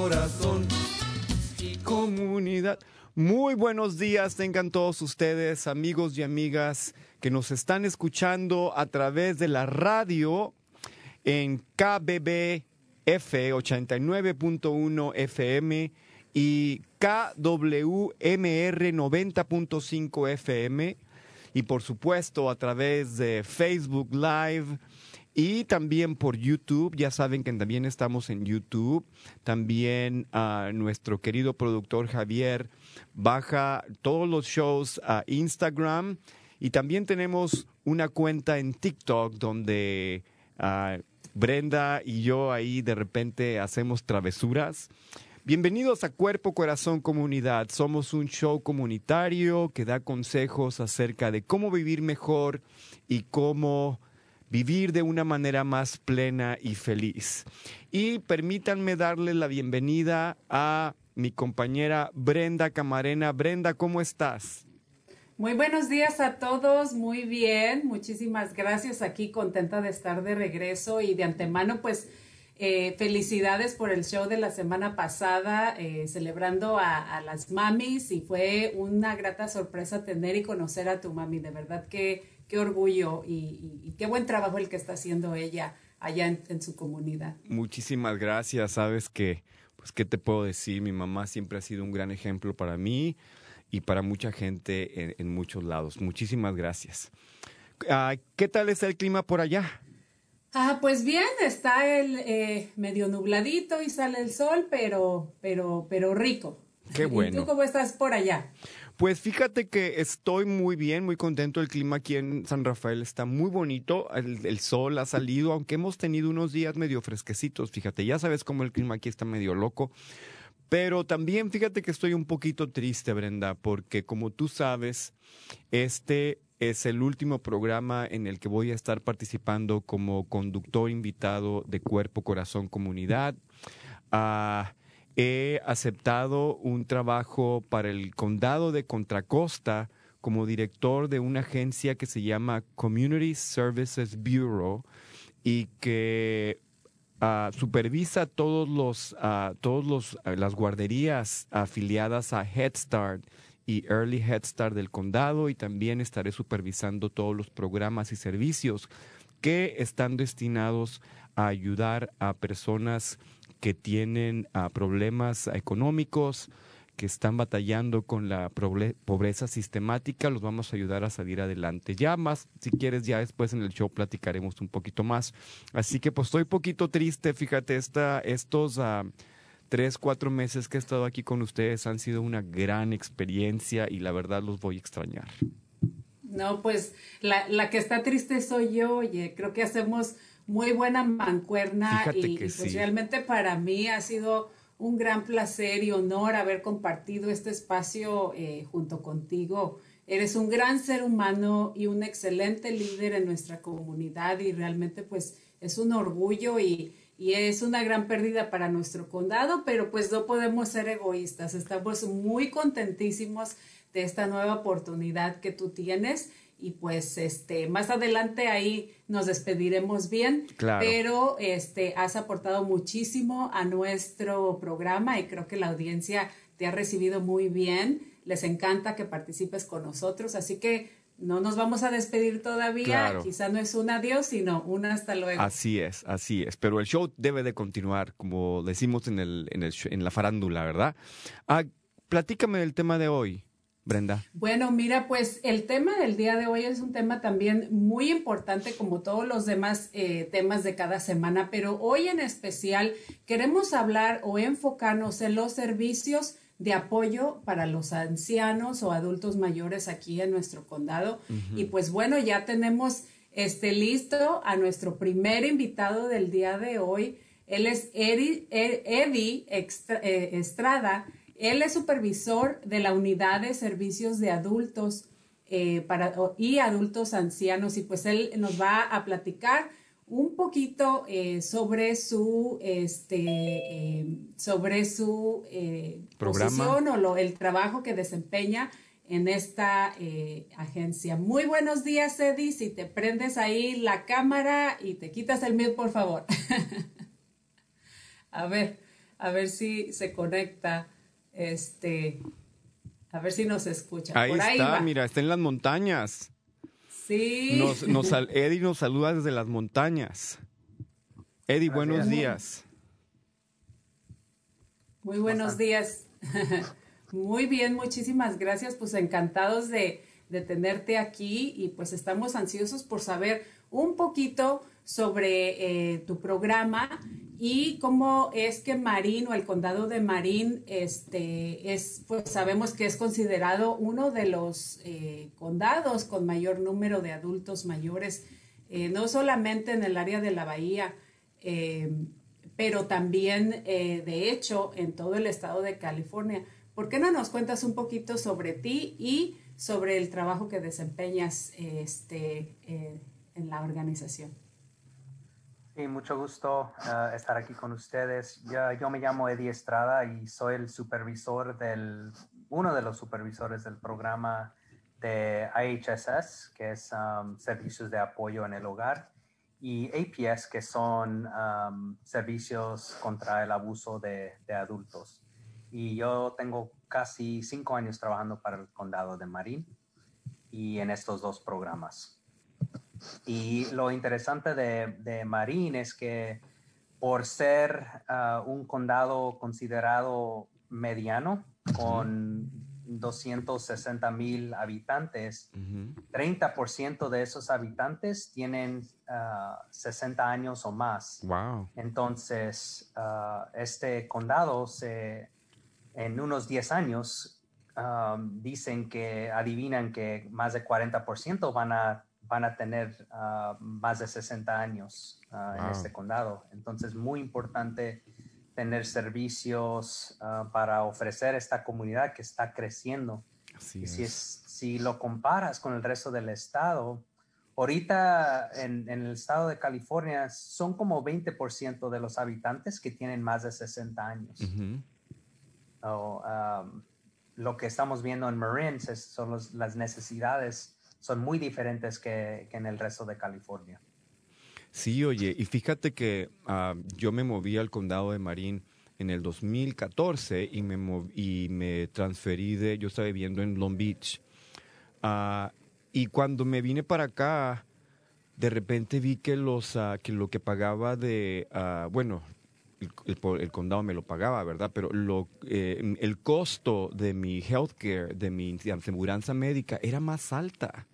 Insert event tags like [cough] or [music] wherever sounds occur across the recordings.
corazón y comunidad. Muy buenos días tengan todos ustedes, amigos y amigas que nos están escuchando a través de la radio en KBBF 89.1 FM y KWMR 90.5 FM y por supuesto a través de Facebook Live y también por YouTube. Ya saben que también estamos en YouTube. También a nuestro querido productor Javier baja todos los shows a Instagram y también tenemos una cuenta en TikTok donde ah, Brenda y yo ahí de repente hacemos travesuras. Bienvenidos a Cuerpo Corazón Comunidad. Somos un show comunitario que da consejos acerca de cómo vivir mejor y cómo vivir de una manera más plena y feliz. Y permítanme darle la bienvenida a mi compañera Brenda Camarena. Brenda, ¿cómo estás? Muy buenos días a todos, muy bien, muchísimas gracias aquí, contenta de estar de regreso y de antemano pues eh, felicidades por el show de la semana pasada, eh, celebrando a, a, las mamis y fue una grata sorpresa tener y conocer a tu mami, de verdad que qué orgullo y, y, y qué buen trabajo el que está haciendo ella allá en, en su comunidad. Muchísimas gracias, sabes que, pues, ¿qué te puedo decir? Mi mamá siempre ha sido un gran ejemplo para mí y para mucha gente en, en muchos lados. Muchísimas gracias. Uh, ¿Qué tal está el clima por allá? Ah, pues bien, está el eh, medio nubladito y sale el sol, pero, pero, pero rico. Qué bueno. [laughs] ¿Y tú cómo estás por allá? Pues fíjate que estoy muy bien, muy contento. El clima aquí en San Rafael está muy bonito. El, sol ha salido, aunque hemos tenido unos días medio fresquecitos. Fíjate, ya sabes cómo el clima aquí está medio loco. Pero también fíjate que estoy un poquito triste, Brenda, porque como tú sabes, este es el último programa en el que voy a estar participando como conductor invitado de Cuerpo, Corazón, Comunidad. Uh, he aceptado un trabajo para el condado de Contra Costa como director de una agencia que se llama Community Services Bureau y que uh, supervisa todos los, uh, todos los, uh, las guarderías afiliadas a Head Start y Early Head Start del condado y también estaré supervisando todos los programas y servicios que están destinados a ayudar a personas que tienen uh, problemas económicos, que están batallando con la pobreza sistemática, los vamos a ayudar a salir adelante. Ya más, si quieres, ya después en el show platicaremos un poquito más. Así que pues estoy poquito triste, fíjate, esta, estos uh, tres, cuatro meses que he estado aquí con ustedes han sido una gran experiencia y la verdad los voy a extrañar. No, pues la, la que está triste soy yo, oye, creo que hacemos muy buena mancuerna Fíjate y, que y pues sí. realmente para mí ha sido un gran placer y honor haber compartido este espacio eh, junto contigo. Eres un gran ser humano y un excelente líder en nuestra comunidad y realmente pues es un orgullo y, y es una gran pérdida para nuestro condado, pero pues no podemos ser egoístas. Estamos muy contentísimos de esta nueva oportunidad que tú tienes y pues este más adelante ahí nos despediremos bien Claro. pero este has aportado muchísimo a nuestro programa y creo que la audiencia te ha recibido muy bien les encanta que participes con nosotros así que no nos vamos a despedir todavía Claro. quizá no es un adiós sino un hasta luego Así es, así es. Pero el show debe de continuar, como decimos en, el, en, el en la farándula, ¿verdad? Ah, platícame del tema de hoy, Brenda. Bueno, mira, pues el tema del día de hoy es un tema también muy importante como todos los demás eh, temas de cada semana, pero hoy en especial queremos hablar o enfocarnos en los servicios de apoyo para los ancianos o adultos mayores aquí en nuestro condado. Y pues bueno, ya tenemos este listo a nuestro primer invitado del día de hoy. Él es E- Eddie eh, Estrada. Él es supervisor de la unidad de servicios de adultos eh, para, y adultos ancianos y pues él nos va a platicar un poquito eh, sobre su este eh, sobre su Programa. o lo- el trabajo que desempeña en esta agencia. Muy buenos días, Eddie. Si te prendes ahí la cámara y te quitas el mute, por favor. [laughs] a ver, a ver si se conecta. Este, a ver si nos escucha. Ahí Por está, va. mira, está en las montañas. Sí. Nos, nos [laughs] Eddie nos saluda desde las montañas. Eddie, buenos días. Muy buenos días. [laughs] Muy bien, muchísimas gracias. Pues encantados de, de tenerte aquí y pues estamos ansiosos por saber un poquito sobre eh, tu programa y cómo es que Marín o el condado de Marín este, es, pues sabemos que es considerado uno de los eh, condados con mayor número de adultos mayores, eh, no solamente en el área de la bahía, eh, pero también, de hecho, en todo el estado de California. ¿Por qué no nos cuentas un poquito sobre ti y sobre el trabajo que desempeñas este, en la organización? Sí, mucho gusto eh, estar aquí con ustedes. Yo, me llamo Eddie Estrada y soy el supervisor del, uno de los supervisores del programa de IHSS, que es um, Servicios de Apoyo en el Hogar, y APS, que son um, servicios contra el abuso de, de adultos. Y yo tengo casi cinco años trabajando para el condado de Marín y en estos dos programas. Y lo interesante de, de Marín es que por ser ah, un condado considerado mediano, con 260 mil habitantes, Ujú. 30% de esos habitantes tienen ah, 60 años o más. Wow. Entonces, ah, este condado se, en unos 10 años um, dicen que adivinan que más de 40% van a, van a tener ah, más de 60 años ah, en Wow. este condado. Entonces, muy importante tener servicios ah, para ofrecer a esta comunidad que está creciendo. Así Y si, es, si lo comparas con el resto del estado, ahorita en, en el estado de California son como 20% de los habitantes que tienen más de 60 años. Ujú. O, um, lo que estamos viendo en Marin son los- las necesidades son muy diferentes que, que en el resto de California. Sí, oye, y fíjate que ah, yo me moví al condado de Marín en el 2014 y me, y me transferí de, yo estaba viviendo en Long Beach. Ah, y cuando me vine para acá, de repente vi que, los, ah, que lo que pagaba de, bueno, el, condado me lo pagaba, ¿verdad? Pero lo, eh, el costo de mi healthcare, de mi aseguranza médica, era más alta.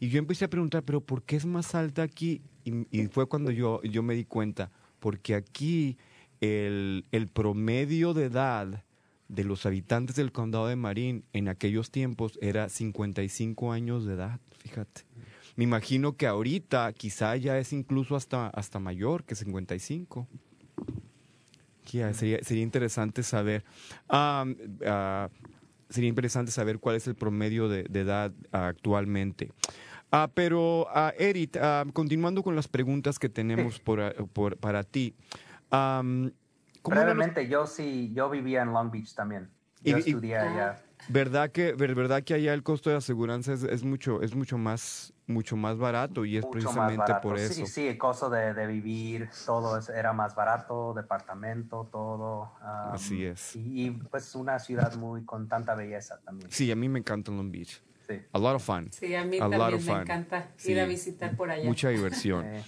Y yo empecé a preguntar, pero ¿por qué es más alta aquí? Y, y fue cuando yo, yo me di cuenta, porque aquí el, el promedio de edad de los habitantes del condado de Marín en aquellos tiempos era 55 años de edad, fíjate. Me imagino que ahorita quizá ya es incluso hasta, hasta mayor que 55. Yeah, sería, sería interesante saber. Um, ah, sería interesante saber cuál es el promedio de, de edad actualmente. Ah, pero, Eric, ah, continuando con las preguntas que tenemos por, ah, por- para ti. am, ¿cómo van los- Brevemente, yo sí, yo vivía en Long Beach también. Yo Y- y- estudié allá. ¿Verdad que, ver- verdad que allá el costo de aseguranza es, es mucho, es mucho más, mucho más barato y es mucho precisamente por eso? Sí, sí, el costo de, de vivir, todo es- era más barato, departamento, todo. um, Así es. Y, y, pues una ciudad muy con tanta belleza también. Sí, a mí me encanta Long Beach. Sí. A lot of fun. Sí, a mí A también me fun. encanta Sí. ir a visitar por allá. Mucha diversión. [laughs] Eh,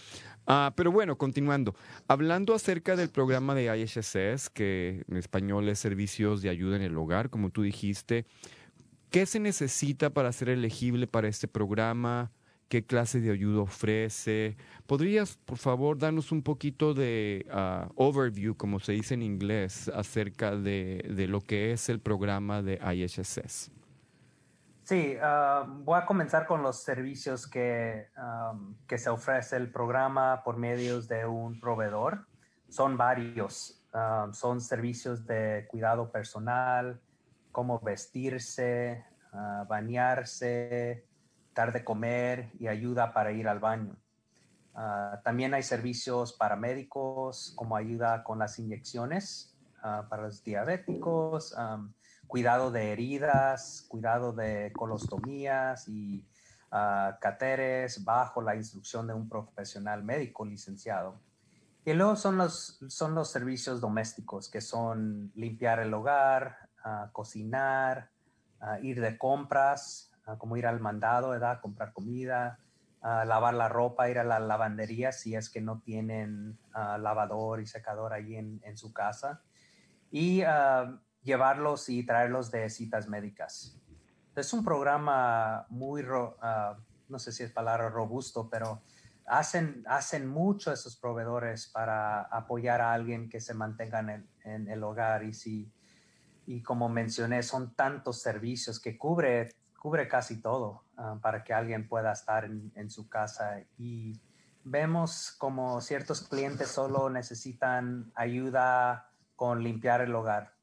Ah, pero bueno, continuando. Hablando acerca del programa de IHSS, que en español es Servicios de Ayuda en el Hogar, como tú dijiste, ¿qué se necesita para ser elegible para este programa? ¿Qué clase de ayuda ofrece? ¿Podrías, por favor, darnos un poquito de ah, overview, como se dice en inglés, acerca de, de lo que es el programa de IHSS? Sí, ah, voy a comenzar con los servicios que, que se ofrece el programa por medios de un proveedor. Son varios. Am, son servicios de cuidado personal, cómo vestirse, ah, bañarse, dar de comer y ayuda para ir al baño. Ah, también hay servicios paramédicos como ayuda con las inyecciones ah, para los diabéticos, cuidado de heridas, cuidado de colostomías y ah, catéteres bajo la instrucción de un profesional médico licenciado. Y luego son los, son los servicios domésticos, que son limpiar el hogar, ah, cocinar, ah, ir de compras, como ir al mandado, ¿verdad? comprar comida, lavar la ropa, ir a la lavandería si es que no tienen lavador y secador allí en, en su casa. Y llevarlos y traerlos de citas médicas. Es un programa muy, ah, no sé si es palabra robusto, pero hacen, hacen mucho esos proveedores para apoyar a alguien que se mantenga en el, en el hogar. Y, si, y como mencioné, son tantos servicios que cubre, cubre casi todo ah, para que alguien pueda estar en, en su casa. Y vemos como ciertos clientes solo necesitan ayuda con limpiar el hogar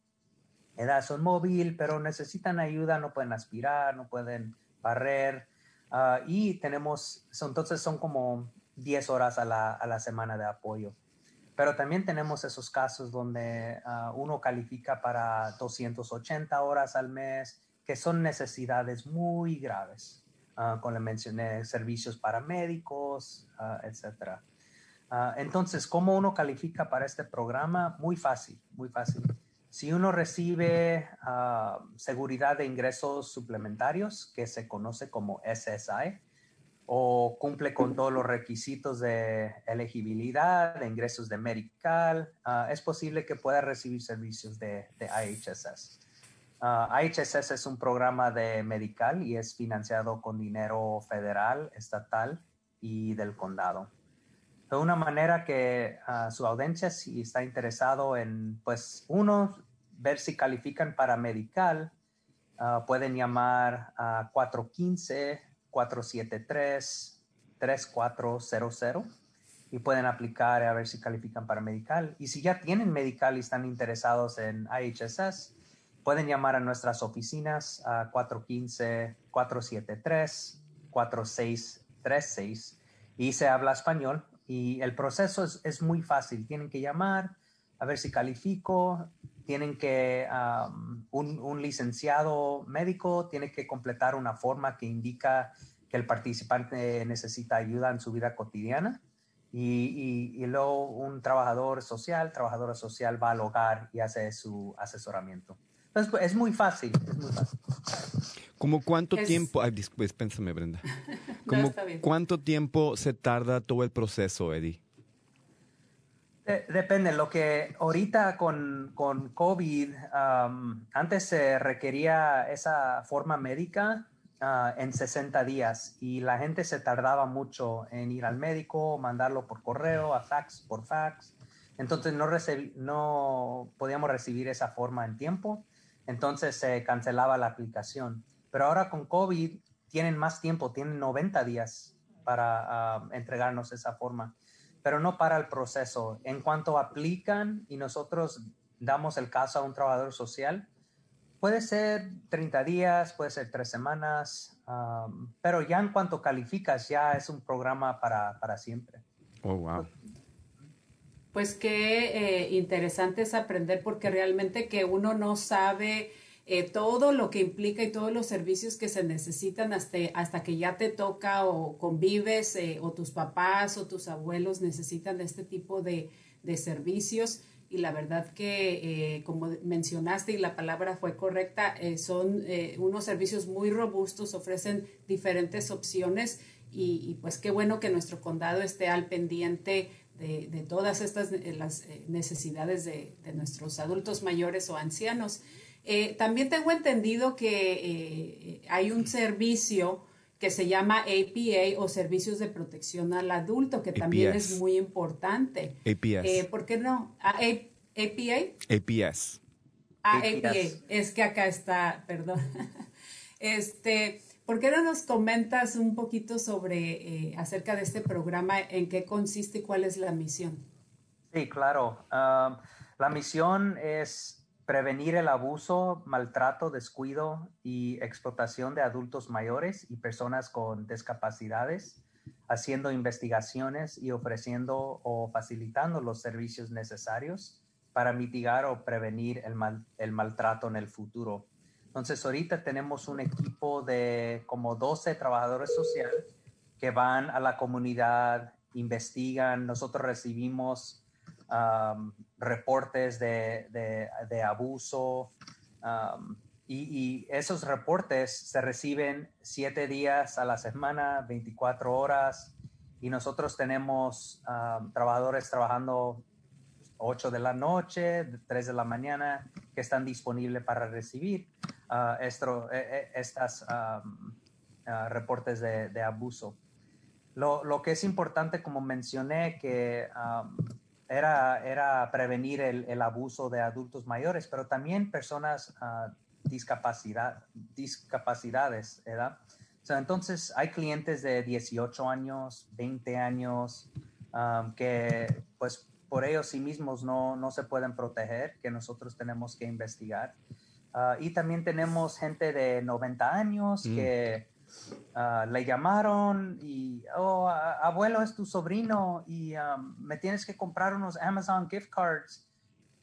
edad son móvil, pero necesitan ayuda, no pueden aspirar, no pueden barrer. ah, y tenemos, so- entonces son como 10 horas a la, a la semana de apoyo. Pero también tenemos esos casos donde ah, uno califica para 280 horas al mes, que son necesidades muy graves. Ah, como le mencioné, servicios paramédicos, ah, etcétera. Ah, entonces, ¿cómo uno califica para este programa? Muy fácil, muy fácil. Si uno recibe ah, seguridad de ingresos suplementarios, que se conoce como SSI, o cumple con todos los requisitos de elegibilidad, de ingresos de medical, ah, es posible que pueda recibir servicios de, de IHSS. Ah, IHSS es un programa de medical y es financiado con dinero federal, estatal y del condado de una manera que su audiencia, si está interesado en, pues, uno, ver si califican para medical, ah, pueden llamar a 415-473-3400 y pueden aplicar a ver si califican para medical. Y si ya tienen medical y están interesados en IHSS, pueden llamar a nuestras oficinas a 415-473-4636 y se habla español y el proceso es, es muy fácil. Tienen que llamar a ver si califico, tienen que, un, un licenciado médico tiene que completar una forma que indica que el participante necesita ayuda en su vida cotidiana. Y, y- y luego un trabajador social, trabajadora social va al hogar y hace su asesoramiento. Entonces, pues, es muy fácil, es muy fácil. ¿Como cuánto Es- tiempo? Ay, dis- dispénsame, Brenda. [laughs] No, ¿Como está bien. cuánto tiempo se tarda todo el proceso, Eddie? De- depende, lo que ahorita con, con COVID, am, antes se requería esa forma médica ah, en 60 días y la gente se tardaba mucho en ir al médico, mandarlo por correo, a fax, por fax. Entonces no, no podíamos recibir esa forma en tiempo, entonces se cancelaba la aplicación. Pero ahora con COVID tienen más tiempo, tienen 90 días para ah, entregarnos esa forma. pero no para el proceso. En cuanto aplican y nosotros damos el caso a un trabajador social, puede ser 30 días, puede ser tres semanas, um, pero ya en cuanto calificas, ya es un programa para, para siempre. Oh, wow. Pues qué eh, interesante es aprender porque realmente que uno no sabe eh, todo lo que implica y todos los servicios que se necesitan hasta, hasta que ya te toca o convives eh, o tus papás o tus abuelos necesitan este tipo de, de servicios. Y la verdad que, como mencionaste y la palabra fue correcta, son unos servicios muy robustos, ofrecen diferentes opciones y pues qué bueno que nuestro condado esté al pendiente de, todas estas eh, las eh, necesidades de, nuestros adultos mayores o ancianos. Eh, también tengo entendido que hay un servicio que se llama APA o Servicios de Protección al Adulto, que también es muy importante. APS. ¿Por qué no? ¿A, ¿APA? APS. Ah, APA. Es que acá está, perdón. [laughs] este, ¿Por qué no nos comentas un poquito sobre eh, acerca de este programa, en qué consiste y cuál es la misión? Sí, claro. La misión es prevenir el abuso, maltrato, descuido y explotación de adultos mayores y personas con discapacidades, haciendo investigaciones y ofreciendo o facilitando los servicios necesarios para mitigar o prevenir el, el maltrato en el futuro. Entonces, ahorita tenemos un equipo de como 12 trabajadores sociales que van a la comunidad, investigan, nosotros recibimos um, reportes de, de, abuso um, y, esos reportes se reciben siete días a la semana, 24 horas y nosotros tenemos um, trabajadores trabajando 8 de la noche, 3 de la mañana, que están disponibles para recibir uh, esto, e, e, estas reportes de, abuso. Lo, lo, que es importante, como mencioné, que era, era prevenir el, el, abuso de adultos mayores, pero también personas uh, discapacidad, discapacidades, ¿verdad? entonces, hay clientes de 18 años, 20 años, que pues por ellos sí mismos no, no se pueden proteger, que nosotros tenemos que investigar. Ah, y también tenemos gente de 90 años mm. que ah, le llamaron y, oh, abuelo es tu sobrino y um, me tienes que comprar unos Amazon gift cards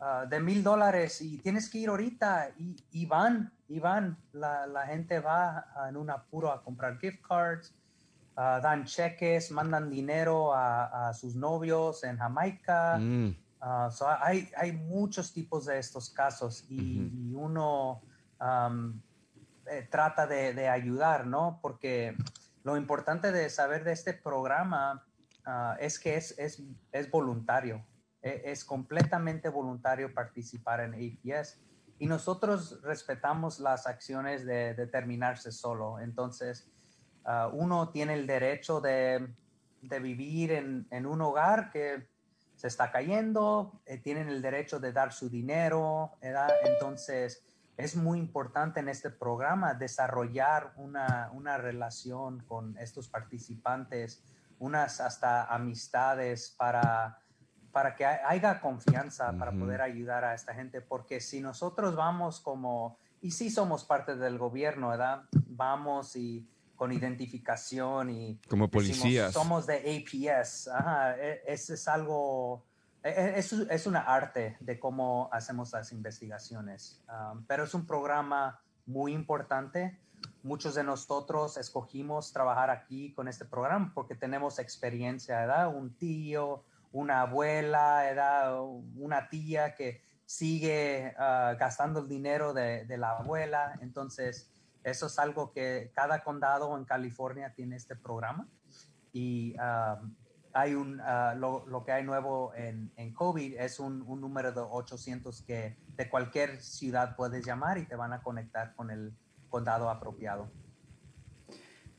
ah, de mil dólares y tienes que ir ahorita. Y, y van, y van, la, la gente va en un apuro a comprar gift cards dan cheques, mandan dinero a, sus novios en Jamaica. Mm. Ah, hay, hay, muchos tipos de estos casos y, uno eh, trata de, ayudar, ¿no? Porque lo importante de saber de este programa ah, es que es, es, es voluntario, e, es, completamente voluntario participar en APS y nosotros respetamos las acciones de determinarse solo. Entonces, Ah, uno tiene el derecho de, vivir en, un hogar que se está cayendo, eh, tienen el derecho de dar su dinero, entonces es muy importante en este programa desarrollar una, relación con estos participantes, unas hasta amistades para, para que haya confianza, para poder ayudar a esta gente, porque si nosotros vamos como, y si somos parte del gobierno, ¿verdad? Vamos y con identificación y... Como policías. somos de APS. Ajá, e, es, es algo... E, e, es, es, una arte de cómo hacemos las investigaciones, um, pero es un programa muy importante. Muchos de nosotros escogimos trabajar aquí con este programa porque tenemos experiencia, ¿verdad? Un tío, una abuela, ¿verdad? Una tía que sigue uh, gastando el dinero de, de la abuela. Entonces, eso es algo que cada condado en California tiene este programa y ah, hay un, ah, lo, que hay nuevo en, en COVID es un, número de 800 que de cualquier ciudad puedes llamar y te van a conectar con el condado apropiado.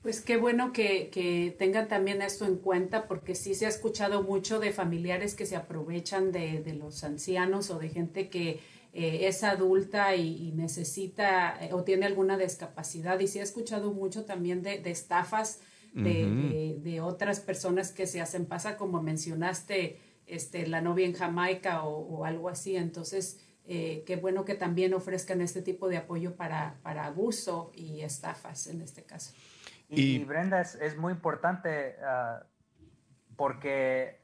Pues qué bueno que, que, tengan también esto en cuenta, porque sí se ha escuchado mucho de familiares que se aprovechan de, de los ancianos o de gente que eh, es adulta y, necesita eh, o tiene alguna discapacidad. Y sí he escuchado mucho también de, estafas de, otras personas que se hacen pasa, como mencionaste, este, la novia en Jamaica o, algo así. Entonces, eh, qué bueno que también ofrezcan este tipo de apoyo para, para abuso y estafas en este caso. Y, Brenda, es, muy importante ah, porque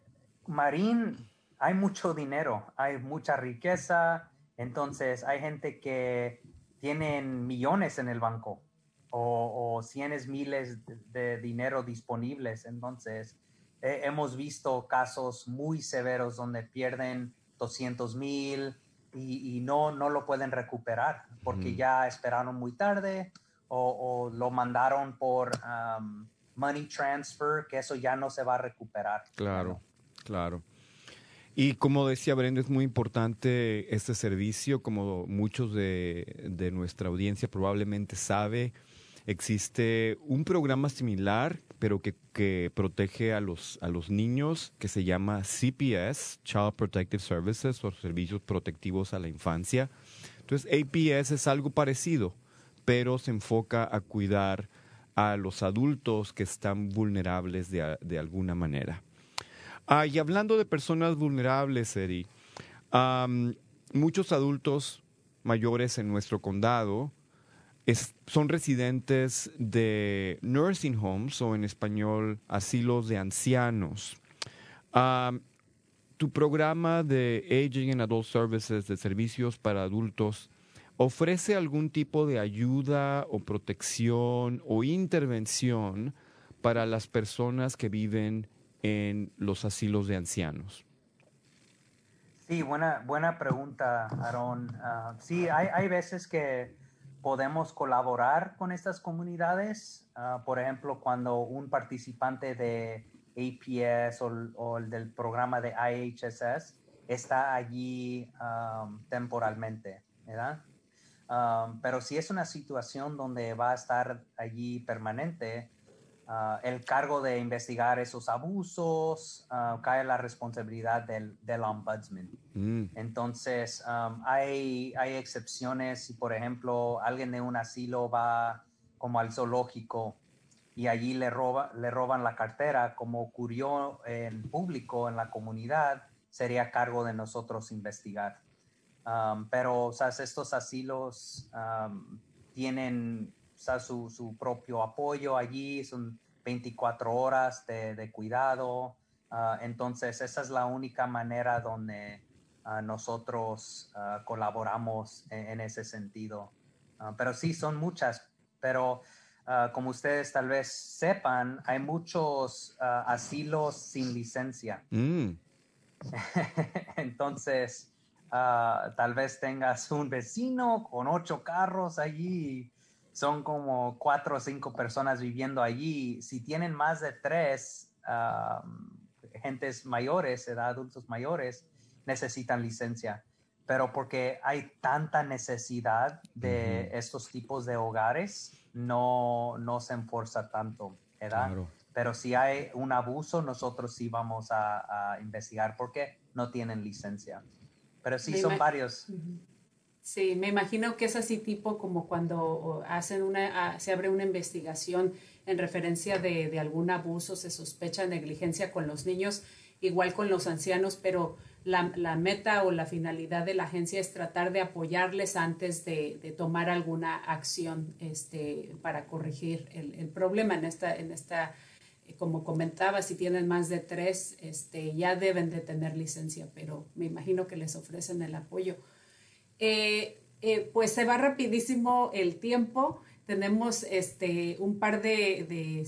Marín hay mucho dinero, hay mucha riqueza, entonces hay gente que tienen millones en el banco o, o cienes miles de, dinero disponibles. Entonces, hemos visto casos muy severos donde pierden 200 mil y, no, no lo pueden recuperar porque ya esperaron muy tarde o, lo mandaron por um, money transfer, que eso ya no se va a recuperar. Claro, claro. Y como decía Brenda, es muy importante este servicio, como muchos de, de nuestra audiencia probablemente sabe, existe un programa similar, pero que, que, protege a los, a los niños, que se llama CPS, Child Protective Services, o Servicios Protectivos a la Infancia. Entonces, APS es algo parecido, pero se enfoca a cuidar a los adultos que están vulnerables de, de alguna manera. Ah, y hablando de personas vulnerables, Eri, muchos adultos mayores en nuestro condado son residentes de nursing homes o en español asilos de ancianos. tu programa de Aging and Adult Services de servicios para adultos ofrece algún tipo de ayuda o protección o intervención para las personas que viven en los asilos de ancianos? Sí, buena, buena pregunta, Aaron. Ah, sí, hay, hay, veces que podemos colaborar con estas comunidades. Ah, por ejemplo, cuando un participante de APS o, el del programa de IHSS está allí temporalmente, ¿verdad? pero si es una situación donde va a estar allí permanente, Ah, el cargo de investigar esos abusos uh, cae la responsabilidad del, del ombudsman. Mm. Entonces, hay, hay excepciones si, por ejemplo, alguien de un asilo va como al zoológico y allí le, roba, le roban la cartera, como ocurrió en público, en la comunidad, sería cargo de nosotros investigar. pero, o sea, estos asilos tienen su, su, propio apoyo allí, son 24 horas de, de cuidado. Ah, entonces, esa es la única manera donde ah, nosotros ah, colaboramos en, ese sentido. pero sí, son muchas, pero como ustedes tal vez sepan, hay muchos asilos sin licencia. Mm. [laughs] entonces, tal vez tengas un vecino con ocho carros allí son como cuatro o cinco personas viviendo allí. Si tienen más de tres gentes mayores, edad adultos mayores, necesitan licencia. Pero porque hay tanta necesidad de estos tipos de hogares, no, no se enforza tanto, ¿verdad? Pero si hay un abuso, nosotros sí vamos a, investigar porque no tienen licencia. Pero sí son varios. Sí, me imagino que es así tipo como cuando hacen una, se abre una investigación en referencia de, algún abuso, se sospecha negligencia con los niños, igual con los ancianos, pero la, meta o la finalidad de la agencia es tratar de apoyarles antes de, tomar alguna acción este, para corregir el, problema en esta, en esta eh, como comentaba, si tienen más de tres, este, ya deben de tener licencia, pero me imagino que les ofrecen el apoyo. Eh, eh, pues se va rapidísimo el tiempo. Tenemos este, un par de,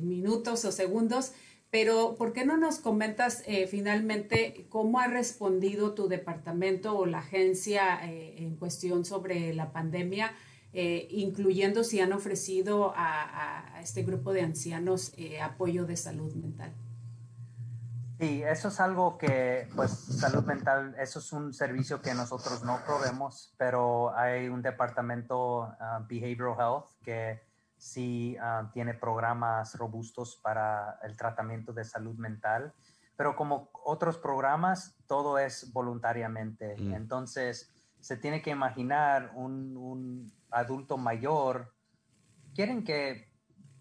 minutos o segundos, pero ¿por qué no nos comentas eh, finalmente cómo ha respondido tu departamento o la agencia en cuestión sobre la pandemia? incluyendo si han ofrecido a este grupo de ancianos apoyo de salud mental. Sí, eso es algo que, pues, salud mental, eso es un servicio que nosotros no proveemos, pero hay un departamento uh, Behavioral Health que sí uh, tiene programas robustos para el tratamiento de salud mental, pero como otros programas, todo es voluntariamente. Mm. Entonces, se tiene que imaginar un, un adulto mayor, quieren que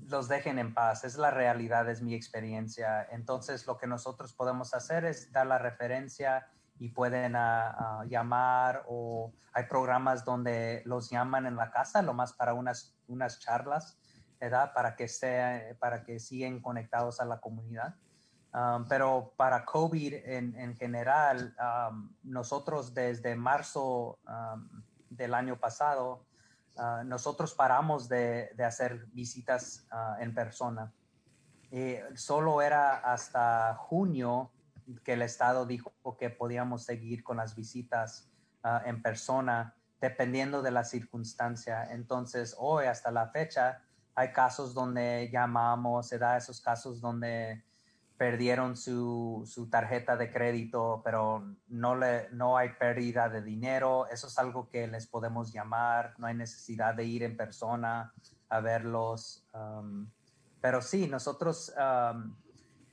los dejen en paz. Es la realidad, es mi experiencia. Entonces, lo que nosotros podemos hacer es dar la referencia y pueden ah, ah, llamar o hay programas donde los llaman en la casa, lo más para unas, unas charlas, ¿verdad? Para que, sea, para que sigan conectados a la comunidad. Um, pero para COVID en, en general, nosotros desde marzo del año pasado, uh, nosotros paramos de, de hacer visitas uh, en persona. Y solo era hasta junio que el Estado dijo que podíamos seguir con las visitas uh, en persona dependiendo de la circunstancia. Entonces, hoy hasta la fecha, hay casos donde llamamos, se da esos casos donde perdieron su, su, tarjeta de crédito, pero no, le, no hay pérdida de dinero. Eso es algo que les podemos llamar. No hay necesidad de ir en persona a verlos. Um, pero sí, nosotros um,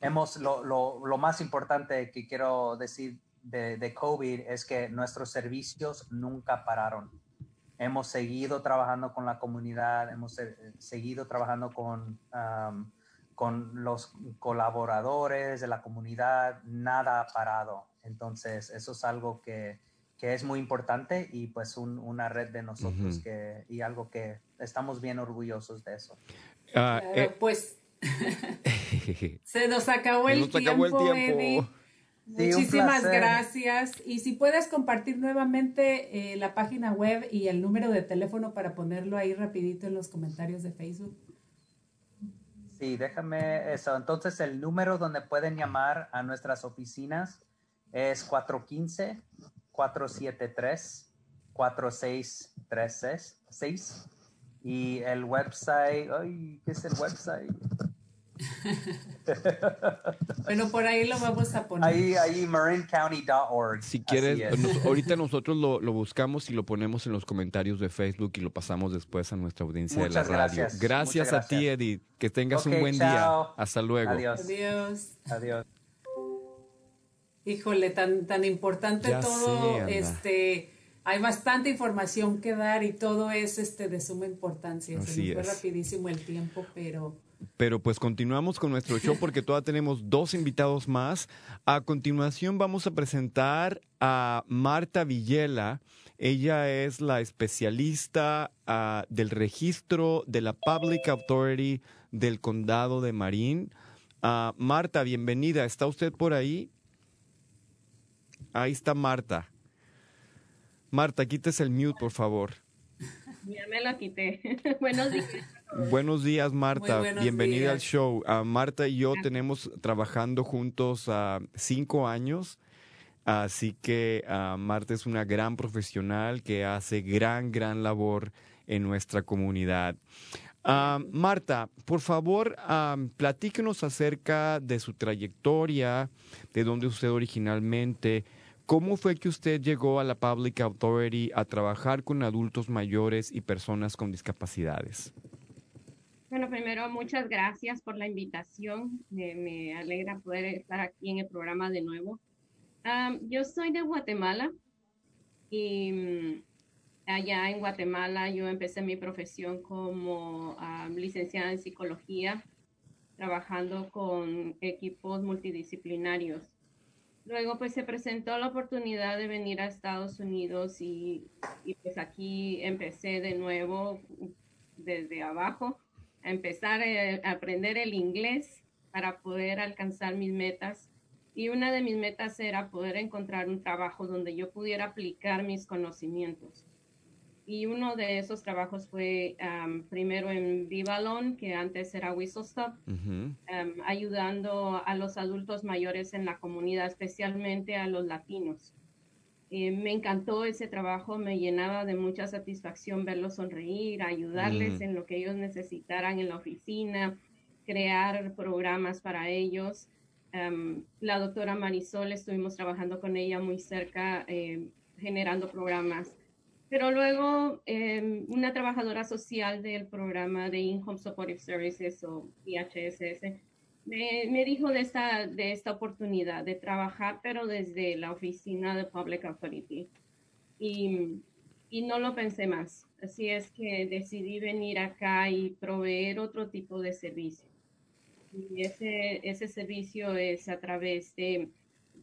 hemos, lo, lo, lo, más importante que quiero decir de, de, COVID es que nuestros servicios nunca pararon. Hemos seguido trabajando con la comunidad, hemos eh, seguido trabajando con... Um, con los colaboradores de la comunidad, nada ha parado. Entonces, eso es algo que, que es muy importante y pues un, una red de nosotros uh -huh. que, y algo que estamos bien orgullosos de eso. Uh, claro, eh, pues [laughs] se nos acabó el, nos tiempo, acabó el tiempo. Eddie. Sí, Muchísimas gracias. Y si puedes compartir nuevamente eh, la página web y el número de teléfono para ponerlo ahí rapidito en los comentarios de Facebook. Sí, déjame eso. Entonces, el número donde pueden llamar a nuestras oficinas es 415-473-4636. Y el website, ay, ¿qué es el website? [laughs] bueno, por ahí lo vamos a poner. Ahí, ahí, marincounty.org. Si quieres, nos, [laughs] ahorita nosotros lo, lo, buscamos y lo ponemos en los comentarios de Facebook y lo pasamos después a nuestra audiencia Muchas de la radio. Gracias. Gracias, gracias. a ti, Edith. Que tengas okay, un buen chao. día. Hasta luego. Adiós. Adiós. Adiós. Híjole, tan, tan importante ya todo. Sé, este, hay bastante información que dar y todo es este de suma importancia. Así Se nos es. fue rapidísimo el tiempo, pero pero pues continuamos con nuestro show porque [laughs] todavía tenemos dos invitados más. A continuación vamos a presentar a Marta Villela. Ella es la especialista uh, del registro de la Public Authority del condado de Marín. Uh, Marta, bienvenida. ¿Está usted por ahí? Ahí está Marta. Marta, quítese el mute, por favor. Ya me lo quité. [laughs] Buenos días. Buenos días, Marta. buenos Bienvenida días. al show. Uh, Marta y yo tenemos trabajando juntos uh, cinco años. Así que uh, Marta es una gran profesional que hace gran, gran labor en nuestra comunidad. Marta, por favor, platíquenos acerca de su trayectoria, de dónde usted originalmente, ¿Cómo fue que usted llegó a la Public Authority a trabajar con adultos mayores y personas con discapacidades? Bueno, primero, muchas gracias por la invitación. Me, me alegra poder estar aquí en el programa de nuevo. Um, yo soy de Guatemala y um, allá en Guatemala yo empecé mi profesión como um, licenciada en psicología, trabajando con equipos multidisciplinarios. Luego pues se presentó la oportunidad de venir a Estados Unidos y, y, pues aquí empecé de nuevo desde abajo a empezar a aprender el inglés para poder alcanzar mis metas. Y una de mis metas era poder encontrar un trabajo donde yo pudiera aplicar mis conocimientos. Y uno de esos trabajos fue um, primero en Vivalon, que antes era Whistle Stop, uh -huh. um, ayudando a los adultos mayores en la comunidad, especialmente a los latinos. Eh, me encantó ese trabajo, me llenaba de mucha satisfacción verlos sonreír, ayudarles mm. en lo que ellos necesitaran en la oficina, crear programas para ellos. Um, la doctora Marisol, estuvimos trabajando con ella muy cerca, eh, generando programas pero luego eh, una trabajadora social del programa de Income Supportive Services o IHSS me, me, dijo de esta, de esta oportunidad de trabajar, pero desde la oficina de Public Authority. Y y no lo pensé más. Así es que decidí venir acá y proveer otro tipo de servicio. Y ese, ese servicio es a través de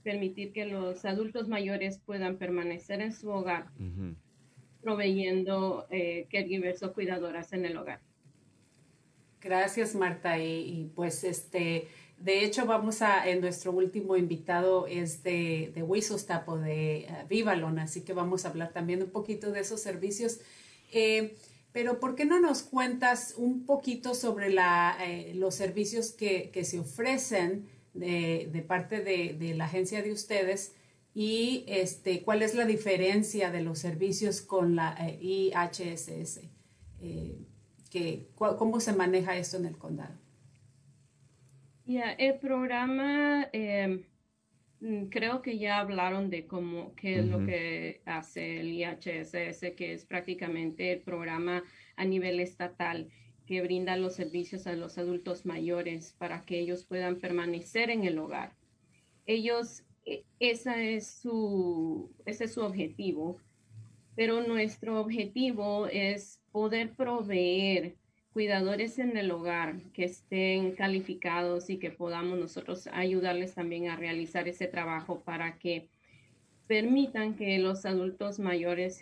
permitir que los adultos mayores puedan permanecer en su hogar, proveyendo eh, caregivers o cuidadoras en el hogar. Gracias, Marta. Y, pues, este, de hecho, vamos a, en nuestro último invitado es de, de de uh, Vivalon, así que vamos a hablar también un poquito de esos servicios. Eh, pero, ¿por qué no nos cuentas un poquito sobre la, eh, los servicios que, que se ofrecen de, de parte de, de, la agencia de ustedes y este, cuál es la diferencia de los servicios con la eh, IHSS? que, ¿Cómo se maneja esto en el condado? Ya, el programa, em, mm, creo que ya hablaron de cómo, qué es lo que hace el IHSS, que es prácticamente el programa a nivel estatal que brinda los servicios a los adultos mayores para que ellos puedan permanecer en el hogar. Ellos, esa es su, ese es su objetivo, pero nuestro objetivo es poder proveer cuidadores en el hogar que estén calificados y que podamos nosotros ayudarles también a realizar ese trabajo para que permitan que los adultos mayores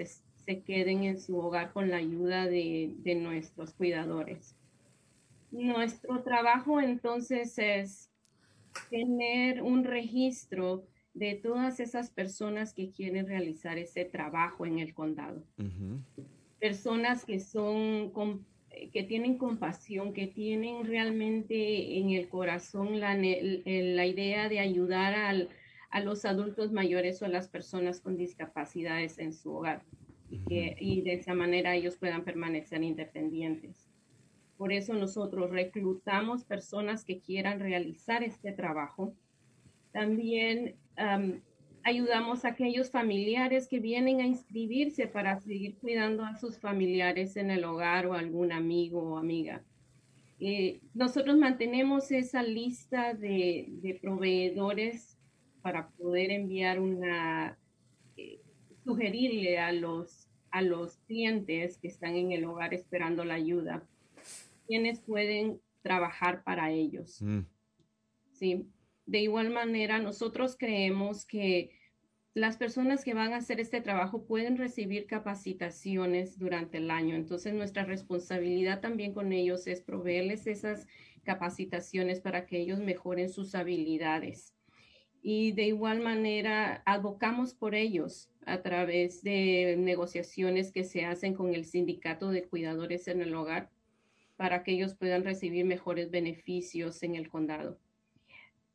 se, queden en su hogar con la ayuda de, de nuestros cuidadores. Nuestro trabajo entonces es tener un registro de todas esas personas que quieren realizar ese trabajo en el condado. Personas que son que tienen compasión, que tienen realmente en el corazón la, la idea de ayudar al, a los adultos mayores o a las personas con discapacidades en su hogar y, que, y de esa manera ellos puedan permanecer independientes. Por eso nosotros reclutamos personas que quieran realizar este trabajo. También ayudamos a aquellos familiares que vienen a inscribirse para seguir cuidando a sus familiares en el hogar o algún amigo o amiga. Eh, nosotros mantenemos esa lista de, proveedores para poder enviar una, eh, sugerirle a los, a los clientes que están en el hogar esperando la ayuda, quienes pueden trabajar para ellos. Mm. Sí. De igual manera, nosotros creemos que las personas que van a hacer este trabajo pueden recibir capacitaciones durante el año. Entonces, nuestra responsabilidad también con ellos es proveerles esas capacitaciones para que ellos mejoren sus habilidades. Y de igual manera, advocamos por ellos a través de negociaciones que se hacen con el sindicato de cuidadores en el hogar para que ellos puedan recibir mejores beneficios en el condado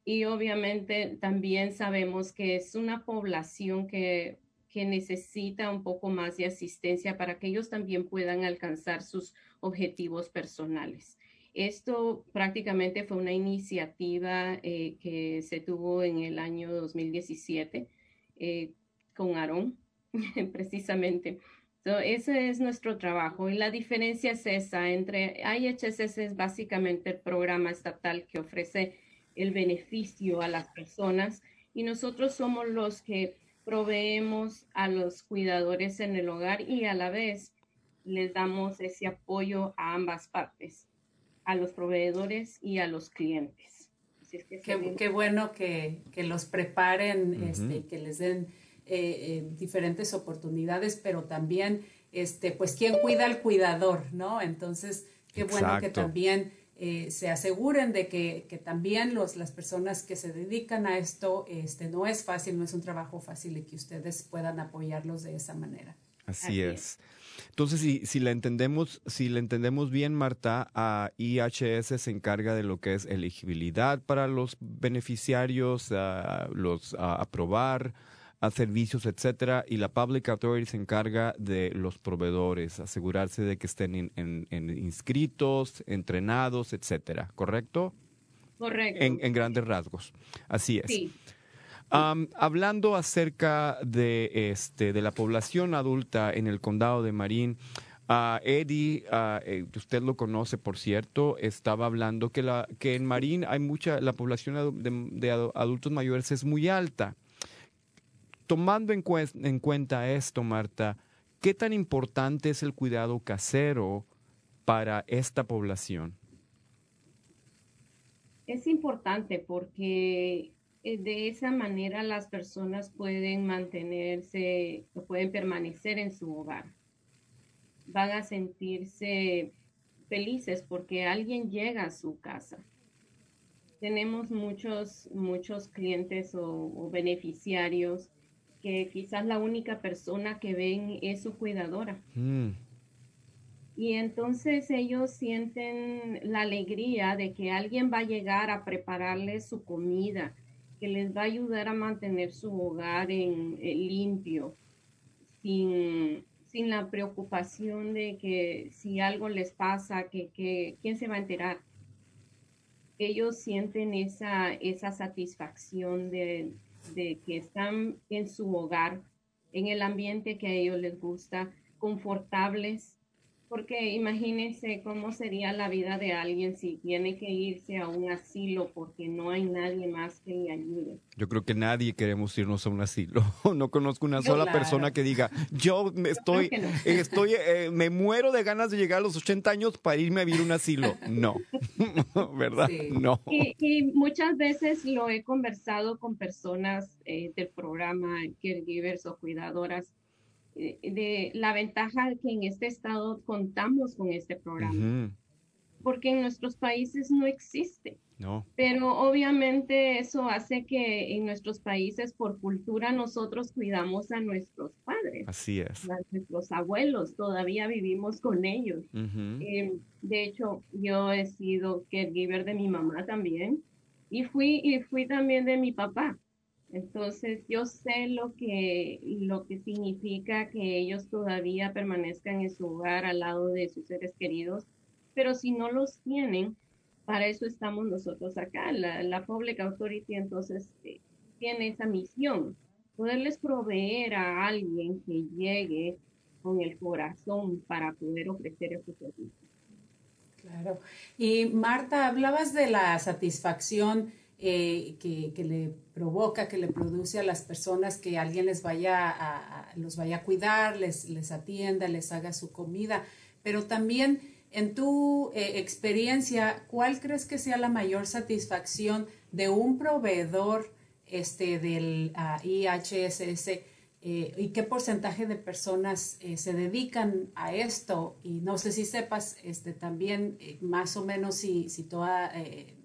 y obviamente también sabemos que es una población que, que, necesita un poco más de asistencia para que ellos también puedan alcanzar sus objetivos personales. Esto prácticamente fue una iniciativa eh, que se tuvo en el año 2017 eh, con Aaron, [laughs] precisamente. ese es nuestro trabajo y la diferencia es esa entre IHSS es básicamente el programa estatal que ofrece el beneficio a las personas y nosotros somos los que proveemos a los cuidadores en el hogar y a la vez les damos ese apoyo a ambas partes, a los proveedores y a los clientes. qué, bueno que, los preparen, este, que les den eh, eh, diferentes oportunidades, pero también, este, pues, ¿quién cuida al cuidador? ¿No? Entonces, qué bueno que también eh, se aseguren de que, también los, las personas que se dedican a esto, este, no es fácil, no es un trabajo fácil y que ustedes puedan apoyarlos de esa manera. Así, es. Entonces, si, si la entendemos, si la entendemos bien, Marta, a IHS se encarga de lo que es elegibilidad para los beneficiarios, los aprobar, a servicios, etcétera, y la Public Authority se encarga de los proveedores, asegurarse de que estén en, inscritos, entrenados, etcétera, ¿correcto? Correcto. En, grandes rasgos. Así es. Sí. hablando acerca de, este, de la población adulta en el condado de Marín, uh, Eddie, uh, usted lo conoce, por cierto, estaba hablando que, la, que en Marín hay mucha, la población de adultos mayores es muy alta tomando en, cuenta esto, Marta, ¿qué tan importante es el cuidado casero para esta población? Es importante porque eh, de esa manera las personas pueden mantenerse, pueden permanecer en su hogar. Van a sentirse felices porque alguien llega a su casa. Tenemos muchos, muchos clientes o, beneficiarios que quizás la única persona que ven es su cuidadora. Mm. Y entonces ellos sienten la alegría de que alguien va a llegar a prepararles su comida, que les va a ayudar a mantener su hogar en, limpio, sin, la preocupación de que si algo les pasa, que, quién se va a enterar. Ellos sienten esa, esa satisfacción de, de que están en su hogar, en el ambiente que a ellos les gusta, confortables, porque imagínense cómo sería la vida de alguien si tiene que irse a un asilo porque no hay nadie más que le ayude. Yo creo que nadie queremos irnos a un asilo. [laughs] No conozco una sola persona que diga, yo me estoy, estoy, eh, me muero de ganas de llegar a los 80 años para irme a vivir a un asilo. No, [laughs] ¿verdad? No. Y, muchas veces lo he conversado con personas eh, del programa caregivers o cuidadoras eh, de la ventaja que en este estado contamos con este programa. Porque en nuestros países no existe. No. Pero obviamente eso hace que en nuestros países, por cultura, nosotros cuidamos a nuestros padres. Así es. A nuestros abuelos, todavía vivimos con ellos. Eh, de hecho, yo he sido caregiver de mi mamá también. Y fui, y fui también de mi papá. Entonces yo sé lo que, lo que significa que ellos todavía permanezcan en su hogar al lado de sus seres queridos, pero si no los tienen, para eso estamos nosotros acá. La, la Public Authority entonces eh, tiene esa misión, poderles proveer a alguien que llegue con el corazón para poder ofrecer esos servicios. Claro. Y Marta, hablabas de la satisfacción eh, que, le provoca, que le produce a las personas que alguien les vaya a, los vaya a cuidar, les, les atienda, les haga su comida, pero también en tu eh, experiencia, ¿cuál crees que sea la mayor satisfacción de un proveedor este, del IHSS? Eh, y qué porcentaje de personas se dedican a esto y no sé si sepas este también más o menos si, si toda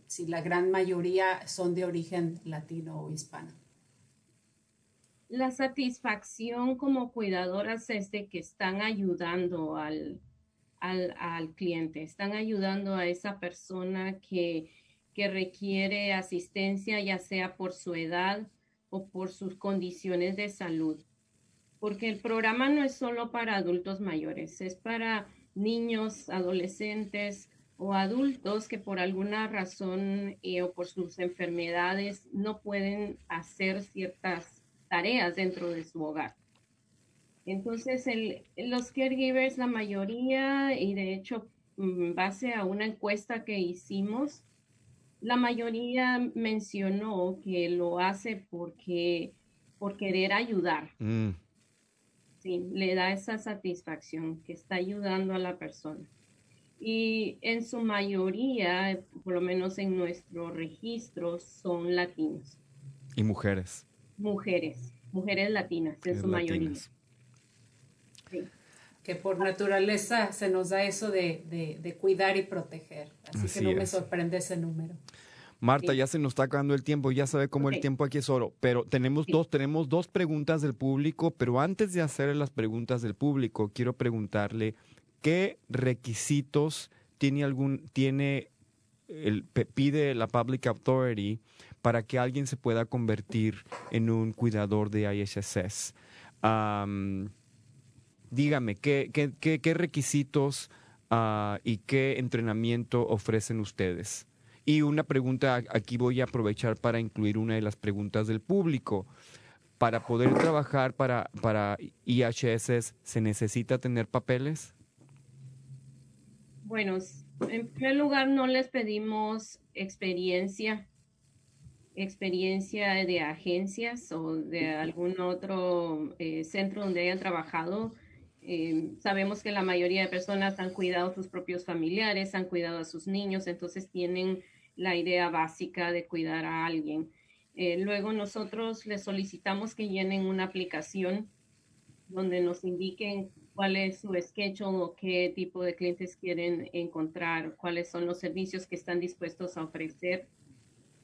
si la gran mayoría son de origen latino o hispano. La satisfacción como cuidadoras es de que están ayudando al, al, cliente, están ayudando a esa persona que, que requiere asistencia, ya sea por su edad o por sus condiciones de salud. Porque el programa no es solo para adultos mayores, es para niños, adolescentes, o adultos que por alguna razón eh, o por sus enfermedades no pueden hacer ciertas tareas dentro de su hogar. Entonces, el, los caregivers, la mayoría, y de hecho, en base a una encuesta que hicimos, la mayoría mencionó que lo hace porque por querer ayudar. Mm. Sí, le da esa satisfacción que está ayudando a la persona y en su mayoría, por lo menos en nuestro registro, son latinos. ¿Y mujeres? Mujeres, mujeres latinas en su mayoría. Que por naturaleza se nos da eso de, cuidar y proteger. Así, que no me sorprende ese número. Marta, ya se nos está acabando el tiempo, ya sabe cómo el tiempo aquí es oro, pero tenemos dos, tenemos dos preguntas del público, pero antes de hacer las preguntas del público, quiero preguntarle ¿qué requisitos tiene algún, tiene el, pide la Public Authority para que alguien se pueda convertir en un cuidador de ISSS? dígame, ¿qué, qué, requisitos ah, y qué entrenamiento ofrecen ustedes? Y una pregunta, aquí voy a aprovechar para incluir una de las preguntas del público. Para poder trabajar para, para IHS, ¿se necesita tener papeles? Bueno, en primer lugar, no les pedimos experiencia, experiencia de agencias o de algún otro eh, centro donde hayan trabajado. eh, sabemos que la mayoría de personas han cuidado a sus propios familiares, han cuidado a sus niños, entonces tienen la idea básica de cuidar a alguien. Eh, luego nosotros les solicitamos que llenen una aplicación donde nos indiquen cuál es su sketch o qué tipo de clientes quieren encontrar, cuáles son los servicios que están dispuestos a ofrecer.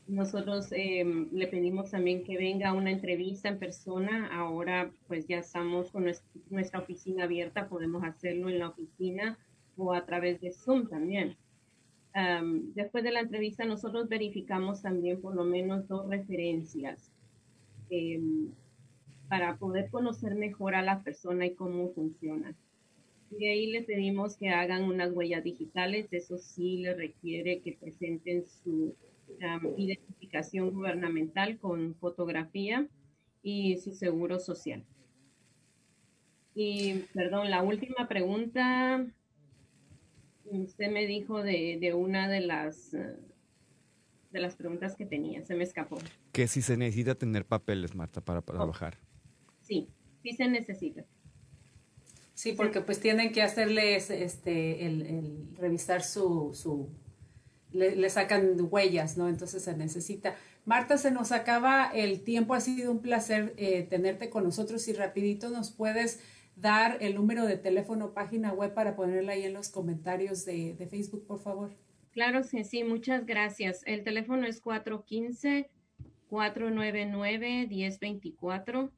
Nosotros em, le pedimos también que venga una entrevista en persona. Ahora pues ya estamos con nuestra oficina abierta, podemos hacerlo en la oficina o a través de Zoom también. después de la entrevista nosotros verificamos también por lo menos dos referencias. Em, para poder conocer mejor a la persona y cómo funciona. Y ahí les pedimos que hagan unas huellas digitales, eso sí les requiere que presenten su identificación gubernamental con fotografía y su seguro social. Y, perdón, la última pregunta, usted me dijo de, de una de las, de las preguntas que tenía, se me escapó. Que si se necesita tener papeles, Marta, para trabajar. Sí, sí se necesita. Sí, porque pues tienen que hacerles este, el, revisar su, su le, sacan huellas, ¿no? Entonces se necesita. Marta, se nos acaba el tiempo, ha sido un placer eh, tenerte con nosotros y rapidito nos puedes dar el número de teléfono, página web para ponerla ahí en los comentarios de, de Facebook, por favor. Claro, sí, sí, muchas gracias. El teléfono es 415-499-1024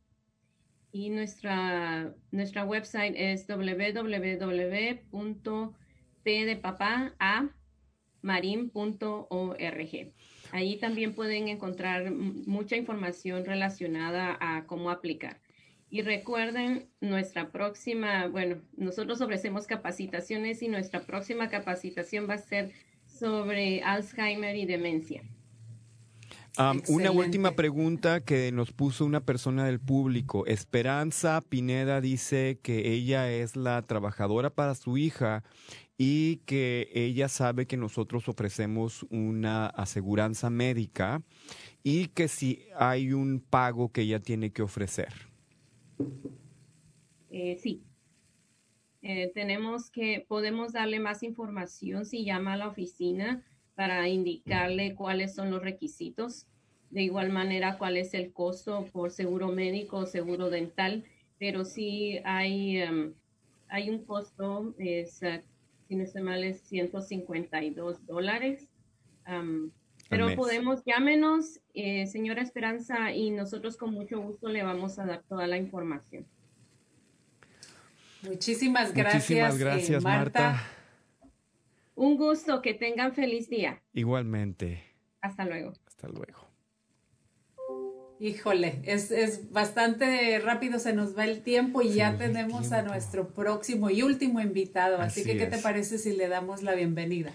y nuestra, nuestra website es www.pdepapamarin.org. Ahí también pueden encontrar mucha información relacionada a cómo aplicar. Y recuerden, nuestra próxima, bueno, nosotros ofrecemos capacitaciones y nuestra próxima capacitación va a ser sobre Alzheimer y demencia una última pregunta que nos puso una persona del público. Esperanza Pineda dice que ella es la trabajadora para su hija y que ella sabe que nosotros ofrecemos una aseguranza médica y que si hay un pago que ella tiene que ofrecer. Eh, sí. Eh, tenemos que, podemos darle más información si llama a la oficina para indicarle cuáles son los requisitos. De igual manera, cuál es el costo por seguro médico o seguro dental. Pero sí hay, em, hay un costo, es, uh, si no estoy mal, es 152 dólares. pero podemos, llámenos, eh, señora Esperanza, y nosotros con mucho gusto le vamos a dar toda la información. Muchísimas gracias, Muchísimas gracias eh, Marta. Un gusto, que tengan feliz día. Igualmente. Hasta luego. Hasta luego. Híjole, es, es, bastante rápido, se nos va el tiempo y ya tenemos a nuestro próximo y último invitado. Así, que, ¿qué te parece si le damos la bienvenida?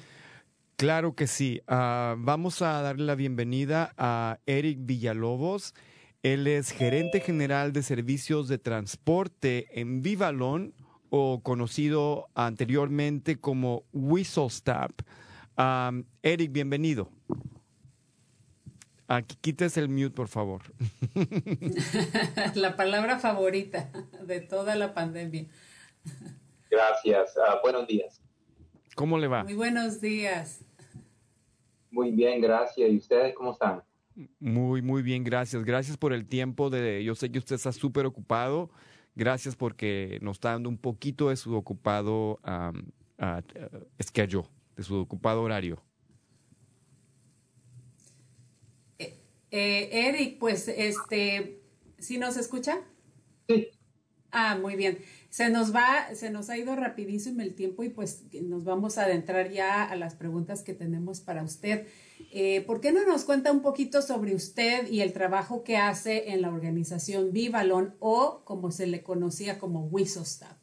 Claro que sí. Ah, vamos a darle la bienvenida a Eric Villalobos. Él es gerente general de servicios de transporte en Vivalón o conocido anteriormente como WhistleStop. Eric, bienvenido. Aquí quites el mute, por favor. [laughs] la palabra favorita de toda la pandemia. Gracias. Ah, buenos días. ¿Cómo le va? Muy buenos días. Muy bien, gracias. ¿Y ustedes cómo están? Muy, muy bien, gracias. Gracias por el tiempo de... Yo sé que usted está súper ocupado Gracias porque nos está dando un poquito de su ocupado es que yo, de su ocupado horario. Eh, eh, Eric, pues, este, ¿sí nos escucha? Sí. Ah, muy bien. Se nos va, se nos ha ido rapidísimo el tiempo y pues nos vamos a adentrar ya a las preguntas que tenemos para usted. Eh, ¿Por qué no nos cuenta un poquito sobre usted y el trabajo que hace en la organización Vivalon o como se le conocía como WISOSTAF?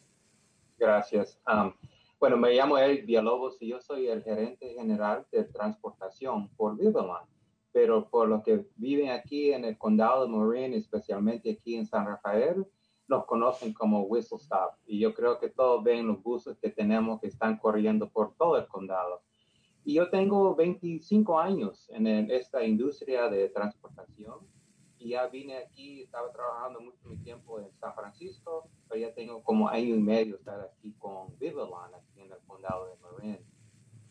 Gracias. Bueno, me llamo Eric Villalobos y yo soy el gerente general de transportación por Vivalon. Pero por lo que viven aquí en el condado de Marin, especialmente aquí en San Rafael, nos conocen como Whistle Stop. Y yo creo que todos ven los buses que tenemos que están corriendo por todo el condado. Y yo tengo 25 años en esta industria de transportación y ya vine aquí, estaba trabajando mucho mi tiempo en San Francisco, pero ya tengo como año y medio estar aquí con Vivalon, aquí en el condado de Marin.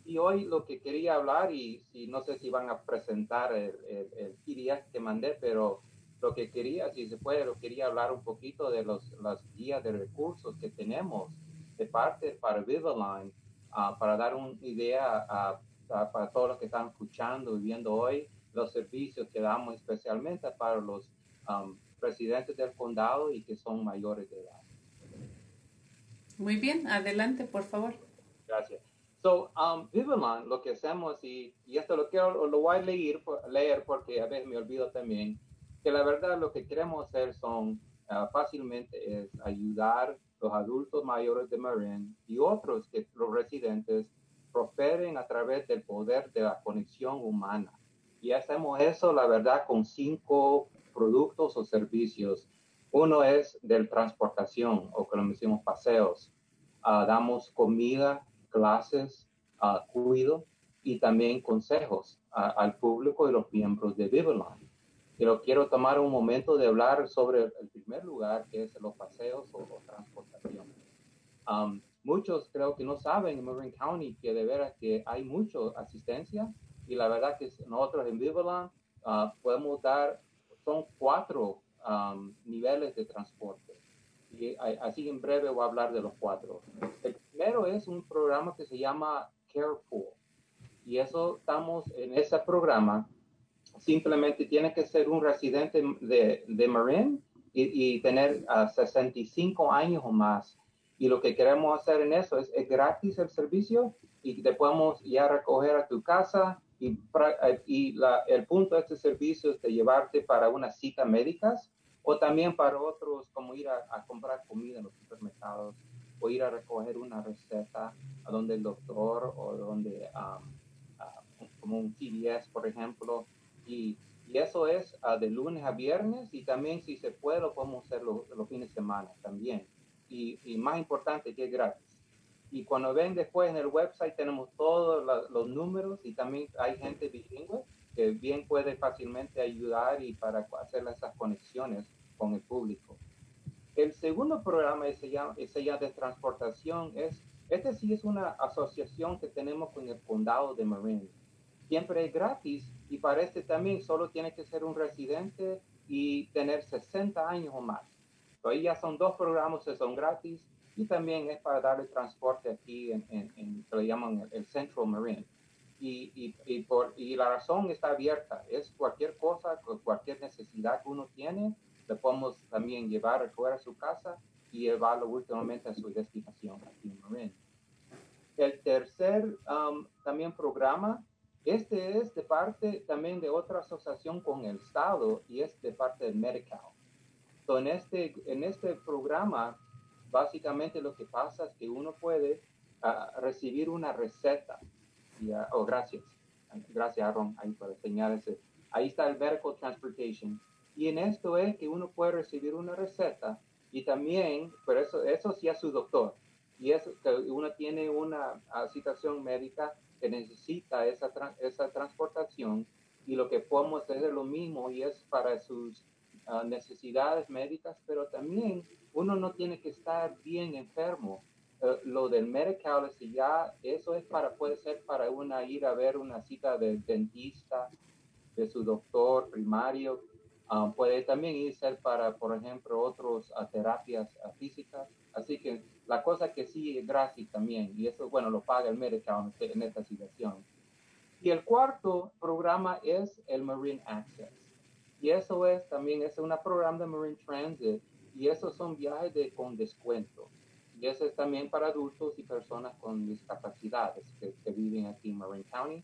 Y hoy lo que quería hablar, y si no sé si van a presentar el, el, el PDF que mandé, pero lo que quería, si se puede, lo quería hablar un poquito de los, las guías de recursos que tenemos de parte para Vivaline, uh, para dar una idea uh, para todos los que están escuchando y viendo hoy los servicios que damos especialmente para los um, residentes del condado y que son mayores de edad. Muy bien, adelante, por favor. Gracias. So, um, Vivaline, lo que hacemos, y, y esto lo quiero, lo voy a leer, leer porque a veces me olvido también, que la verdad lo que queremos hacer son uh, fácilmente es ayudar los adultos mayores de Marin y otros que los residentes prosperen a través del poder de la conexión humana. Y hacemos eso, la verdad, con cinco productos o servicios. Uno es de transportación, o como decimos, paseos. Uh, damos comida, clases, uh, cuido y también consejos al público y los miembros de Vivaline. Pero quiero tomar un momento de hablar sobre el primer lugar, que es los paseos o, o transportación. Um, muchos creo que no saben en Marin County que de veras que hay mucha asistencia y la verdad que nosotros en Vivaland uh, podemos dar, son cuatro um, niveles de transporte. Y así en breve voy a hablar de los cuatro. El primero es un programa que se llama Carepool. Y eso estamos en ese programa simplemente tiene que ser un residente de, de Marin y, y tener uh, 65 años o más. Y lo que queremos hacer en eso es, es gratis el servicio y te podemos ya recoger a tu casa. Y, y la, el punto de este servicio es de llevarte para unas citas médicas o también para otros, como ir a, comprar comida en los supermercados o ir a recoger una receta a donde el doctor o donde, um, uh, como un CVS, por ejemplo, y, y, eso es uh, de lunes a viernes y también si se puede lo podemos hacer los, los fines de semana también. Y, y, más importante que es gratis. Y cuando ven después en el website tenemos todos los, los números y también hay gente bilingüe que bien puede fácilmente ayudar y para hacer esas conexiones con el público. El segundo programa ese ya, ese ya de transportación es, este sí es una asociación que tenemos con el condado de Marin. Siempre es gratis y para este también solo tiene que ser un residente y tener 60 años o más. Ahí ya son dos programas que son gratis y también es para darle transporte aquí en, en, en llaman el, Central Marine. Y, y, por, y la razón está abierta, es cualquier cosa, cualquier necesidad que uno tiene, le podemos también llevar a recoger a su casa y llevarlo últimamente a su destinación aquí en. El tercer um, también programa este es de parte también de otra asociación con el Estado y es de parte del Medical. So, en, este, en este programa, básicamente lo que pasa es que uno puede uh, recibir una receta. Y, uh, oh, gracias. Gracias, Aaron, ahí para enseñar ese. Ahí está el Medical Transportation. Y en esto es que uno puede recibir una receta y también, pero eso, eso sí es su doctor. Y es que uno tiene una uh, situación médica que necesita esa, esa transportación y lo que podemos es lo mismo y es para sus uh, necesidades médicas, pero también uno no tiene que estar bien enfermo. Uh, lo del medical es ya, eso es para, puede ser para una ir a ver una cita del dentista, de su doctor primario, uh, puede también ir ser para, por ejemplo, otras terapias físicas. Así que la cosa que sí es gratis también, y eso, bueno, lo paga el Medicaid en esta situación. Y el cuarto programa es el Marine Access. Y eso es también, es un programa de Marine Transit, y esos son viajes de, con descuento. Y eso es también para adultos y personas con discapacidades que, que viven aquí en Marin County.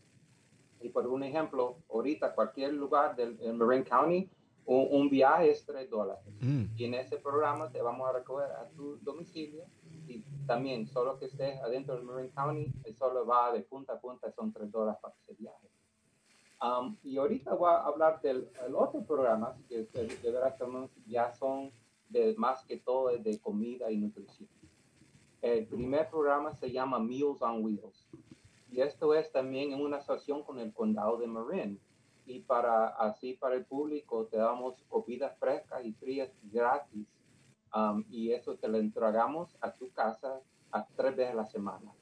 Y por un ejemplo, ahorita cualquier lugar del Marin County, un, un, viaje es 3 dólares. Mm. Y en ese programa te vamos a recoger a tu domicilio y también solo que estés adentro del Marin County, solo va de punta a punta, son 3 dólares para ese viaje. Um, y ahorita voy a hablar del otro programa que de, de verdad ya son de más que todo de comida y nutrición. El primer programa se llama Meals on Wheels. Y esto es también en una asociación con el condado de Marin. Y para así para el público te damos comidas frescas y frías gratis um, y eso te lo entregamos a tu casa a tres veces a la semana.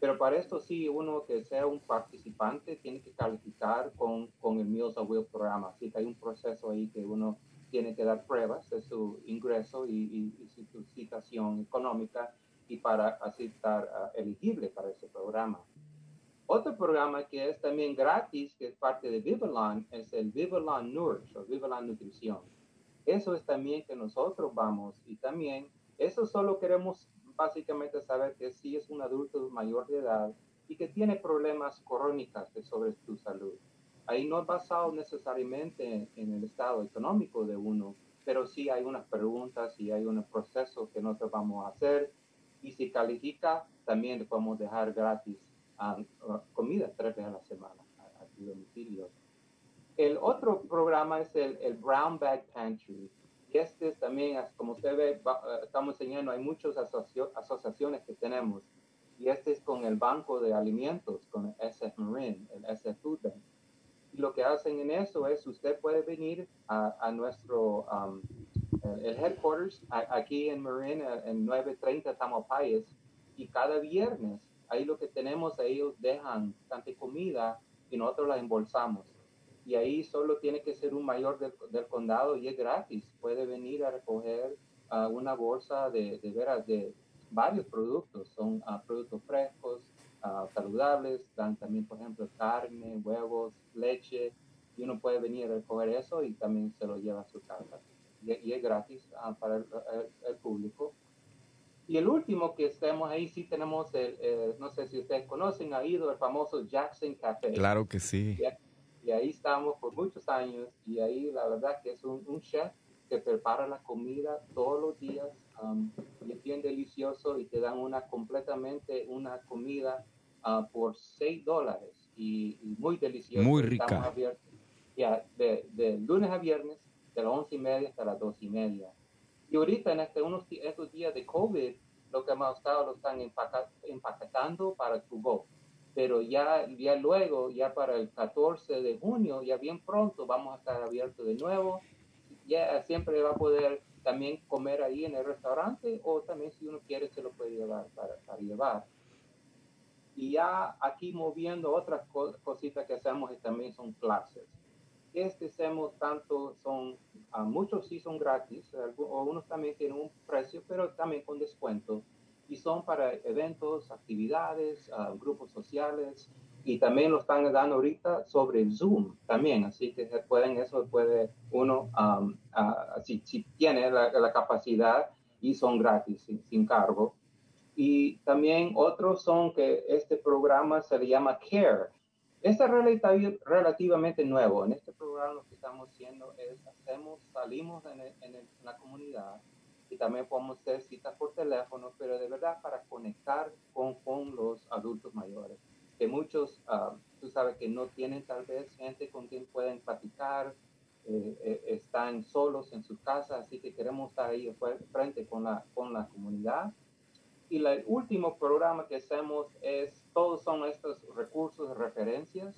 Pero para esto sí, uno que sea un participante tiene que calificar con, con el Meals on Wheels programa. Así que hay un proceso ahí que uno tiene que dar pruebas de su ingreso y, su situación económica y para así estar ah, elegible para ese programa. Otro programa que es también gratis, que es parte de Vivalon, es el Vivalon Nourish o Vivalon Nutrición. Eso es también que nosotros vamos y también eso solo queremos básicamente saber que si es un adulto mayor de edad y que tiene problemas crónicos sobre su salud. Ahí no es basado necesariamente en el estado económico de uno, pero sí hay unas preguntas y hay unos procesos que nosotros vamos a hacer. Y si califica, también le podemos dejar gratis um, comida tres veces a la semana a, tu domicilio. El otro programa es el, el Brown Bag Pantry. Y este también, como usted ve, eh, estamos enseñando, hay muchas asociaciones que tenemos. Y este es con el Banco de Alimentos, con el SF Marine, el SF Food Bank. Y lo que hacen en eso es, usted puede venir a, a nuestro, um, el headquarters, aquí en Marine, en 930 Tamalpayas, y cada viernes, ahí lo que tenemos, ellos dejan tanta comida y nosotros la embolsamos y ahí solo tiene que ser un mayor del, del condado y es gratis. Puede venir a recoger una bolsa de, de, veras de varios productos. Son uh, productos frescos, uh, saludables, dan también, por ejemplo, carne, huevos, leche, y uno puede venir a recoger eso y también se lo lleva a su casa. Y, es gratis para el, el, público. Y el último que estemos ahí, sí tenemos, el, no sé si ustedes conocen, ha ido el famoso Jackson Café. Claro que sí. Y ahí estamos por muchos años y ahí la verdad que es un, un chef que prepara la comida todos los días um, y es bien delicioso y te dan una completamente una comida uh, por 6 dólares y, muy deliciosa. Muy rica. ya, de, de, lunes a viernes, de las 11 y media hasta las 2 y media. Y ahorita en este, unos, estos días de COVID, lo que hemos estado lo están empaquetando para tu go pero ya, ya luego, ya para el 14 de junio, ya bien pronto vamos a estar abiertos de nuevo. Ya siempre va a poder también comer ahí en el restaurante o también si uno quiere se lo puede llevar para, para llevar. Y ya aquí moviendo otras cositas que hacemos también son clases. Este hacemos tanto, son, a muchos sí son gratis, o unos también tienen un precio, pero también con descuento y son para eventos, actividades, uh, grupos sociales y también lo están dando ahorita sobre Zoom también, así que pueden, eso puede uno, um, uh, si, si, tiene la, la, capacidad y son gratis, sin, sin, cargo. Y también otros son que este programa se le llama CARE. Este es relativamente nuevo. En este programa lo que estamos haciendo es, hacemos, salimos en, el, en, el, en la comunidad y también podemos hacer citas por teléfono, pero de verdad para conectar con, con los adultos mayores, que muchos, uh, tú sabes que no tienen tal vez gente con quien pueden platicar, eh, eh, están solos en su casa, así que queremos estar ahí frente con la, con la comunidad. Y el último programa que hacemos es, todos son estos recursos, referencias,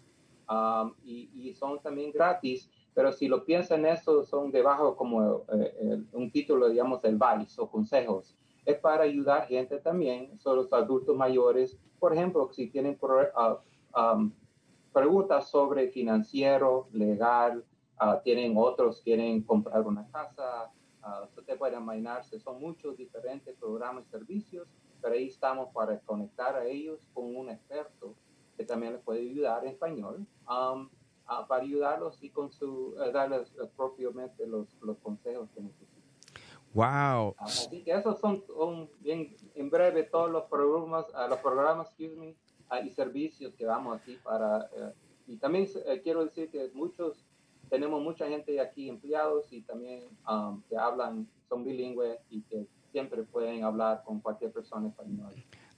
um, y, y son también gratis pero si lo piensan eso, son debajo como eh, un título, digamos, el advice o consejos. Es para ayudar gente también, son los adultos mayores. Por ejemplo, si tienen uh, preguntas sobre financiero, legal, uh, tienen otros, quieren comprar una casa, uh, usted puede imaginarse, son muchos diferentes programas y servicios, pero ahí estamos para conectar a ellos con un experto que también les puede ayudar en español. Um, para ayudarlos y con su, uh, darles uh, propiamente los, los, consejos que necesitan. Wow. Así que esos son bien, en breve todos los programas, uh, los programas excuse me, y servicios que vamos aquí para... y también quiero decir que muchos, tenemos mucha gente aquí empleados y también um, que hablan, son bilingües y que siempre pueden hablar con cualquier persona española.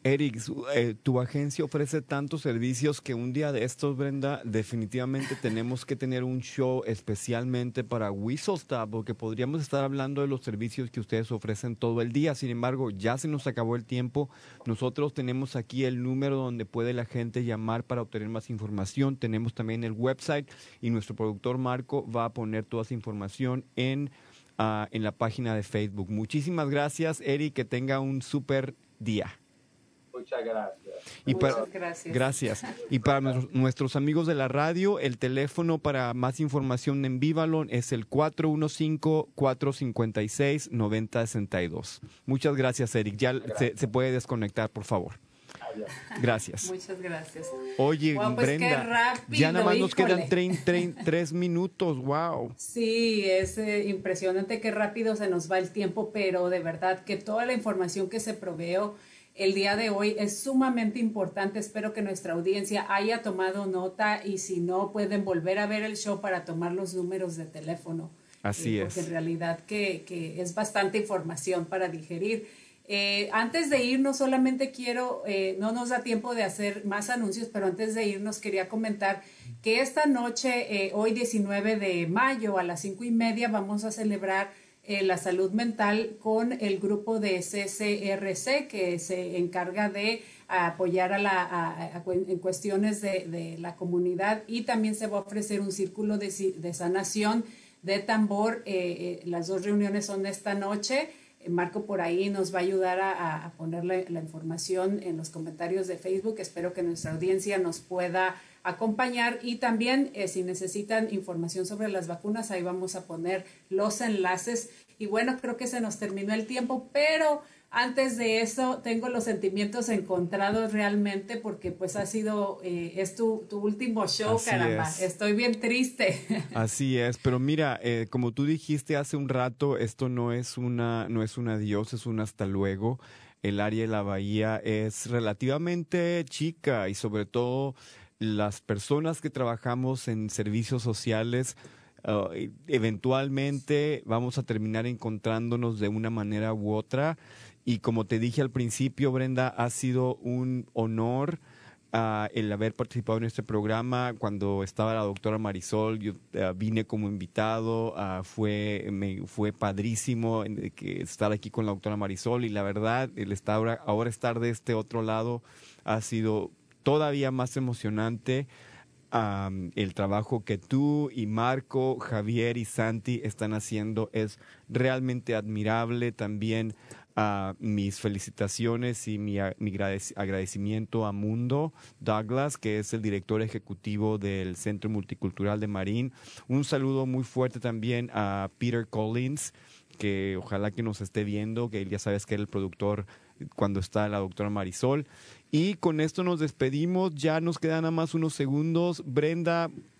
Eric, eh, tu agencia ofrece tantos servicios que un día de estos, Brenda, definitivamente tenemos que tener un show especialmente para Whistlestop, porque podríamos estar hablando de los servicios que ustedes ofrecen todo el día. Sin embargo, ya se nos acabó el tiempo. Nosotros tenemos aquí el número donde puede la gente llamar para obtener más información. Tenemos también el website y nuestro productor Marco va a poner toda esa información en, ah, en la página de Facebook. Muchísimas gracias, Eric. Que tenga un súper día. Muchas gracias. Y Muchas para, gracias. gracias. [laughs] Y para nuestros, nuestros amigos de la radio, el teléfono para más información en Vivalon es el 415-456-9062. Muchas gracias, Eric. Ya se, se puede desconectar, por favor. Gracias. Muchas gracias. Oye, Guau, pues qué Brenda, rápido, ya nada más nos quedan híjole. trein- trein- tres minutos. Wow. Sí, es eh, impresionante qué rápido se nos va el tiempo, pero de verdad que toda la información que se proveó el día de hoy es sumamente importante. Espero que nuestra audiencia haya tomado nota y si no, pueden volver a ver el show para tomar los números de teléfono. Así Eh, Porque es. en realidad que, que es bastante información para digerir. Eh, antes de irnos, solamente quiero, eh, no nos da tiempo de hacer más anuncios, pero antes de irnos quería comentar que esta noche, eh, hoy 19 de mayo a las cinco y media, vamos a celebrar eh, la salud mental con el grupo de CCRC que se encarga de apoyar a la, en cuestiones de, la comunidad y también se va a ofrecer un círculo de, de sanación de tambor. Eh, las dos reuniones son esta noche. Marco por ahí nos va a ayudar a, ponerle la información en los comentarios de Facebook. Espero que nuestra audiencia nos pueda acompañar y también eh, si necesitan información sobre las vacunas, ahí vamos a poner los enlaces. Y bueno, creo que se nos terminó el tiempo, pero antes de eso tengo los sentimientos encontrados realmente porque pues ha sido, eh, es tu, tu último show, Así caramba. es. Estoy bien triste. [laughs] Así es, pero mira, eh, como tú dijiste hace un rato, esto no es una, no es un adiós, es un hasta luego. El área de la bahía es relativamente chica y sobre todo las personas que trabajamos en servicios sociales, uh, eventualmente vamos a terminar encontrándonos de una manera u otra. Y como te dije al principio, Brenda, ha sido un honor ah, el haber participado en este programa. Cuando estaba la doctora Marisol, yo ah, vine como invitado, ah, fue, me, fue padrísimo estar aquí con la doctora Marisol y la verdad, el estar ahora, estar de este otro lado ha sido todavía más emocionante. Am, el trabajo que tú y Marco, Javier y Santi están haciendo es realmente admirable. También ah, mis felicitaciones y mi, mi agradec- agradecimiento a Mundo Douglas, que es el director ejecutivo del Centro Multicultural de Marín. Un saludo muy fuerte también a Peter Collins, que ojalá que nos esté viendo, que ya sabes que era el productor cuando está la doctora Marisol. Y con esto nos despedimos, ya nos quedan nada más unos segundos. Brenda, es-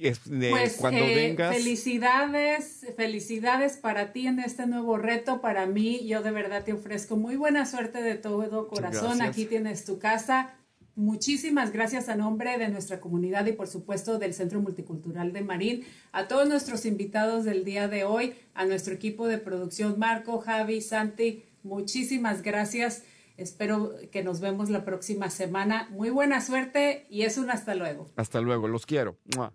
de- Pues cuando eh, vengas... felicidades, felicidades para ti en este nuevo reto. Para mí, yo de verdad te ofrezco muy buena suerte de todo corazón. gracias. Aquí tienes tu casa. Muchísimas gracias a nombre de nuestra comunidad y por supuesto del Centro Multicultural de Marín, a todos nuestros invitados del día de hoy, a nuestro equipo de producción, Marco, Javi, Santi, muchísimas gracias. Espero que nos vemos la próxima semana. Muy buena suerte y es un hasta luego. Hasta luego, los quiero. ¡Mua!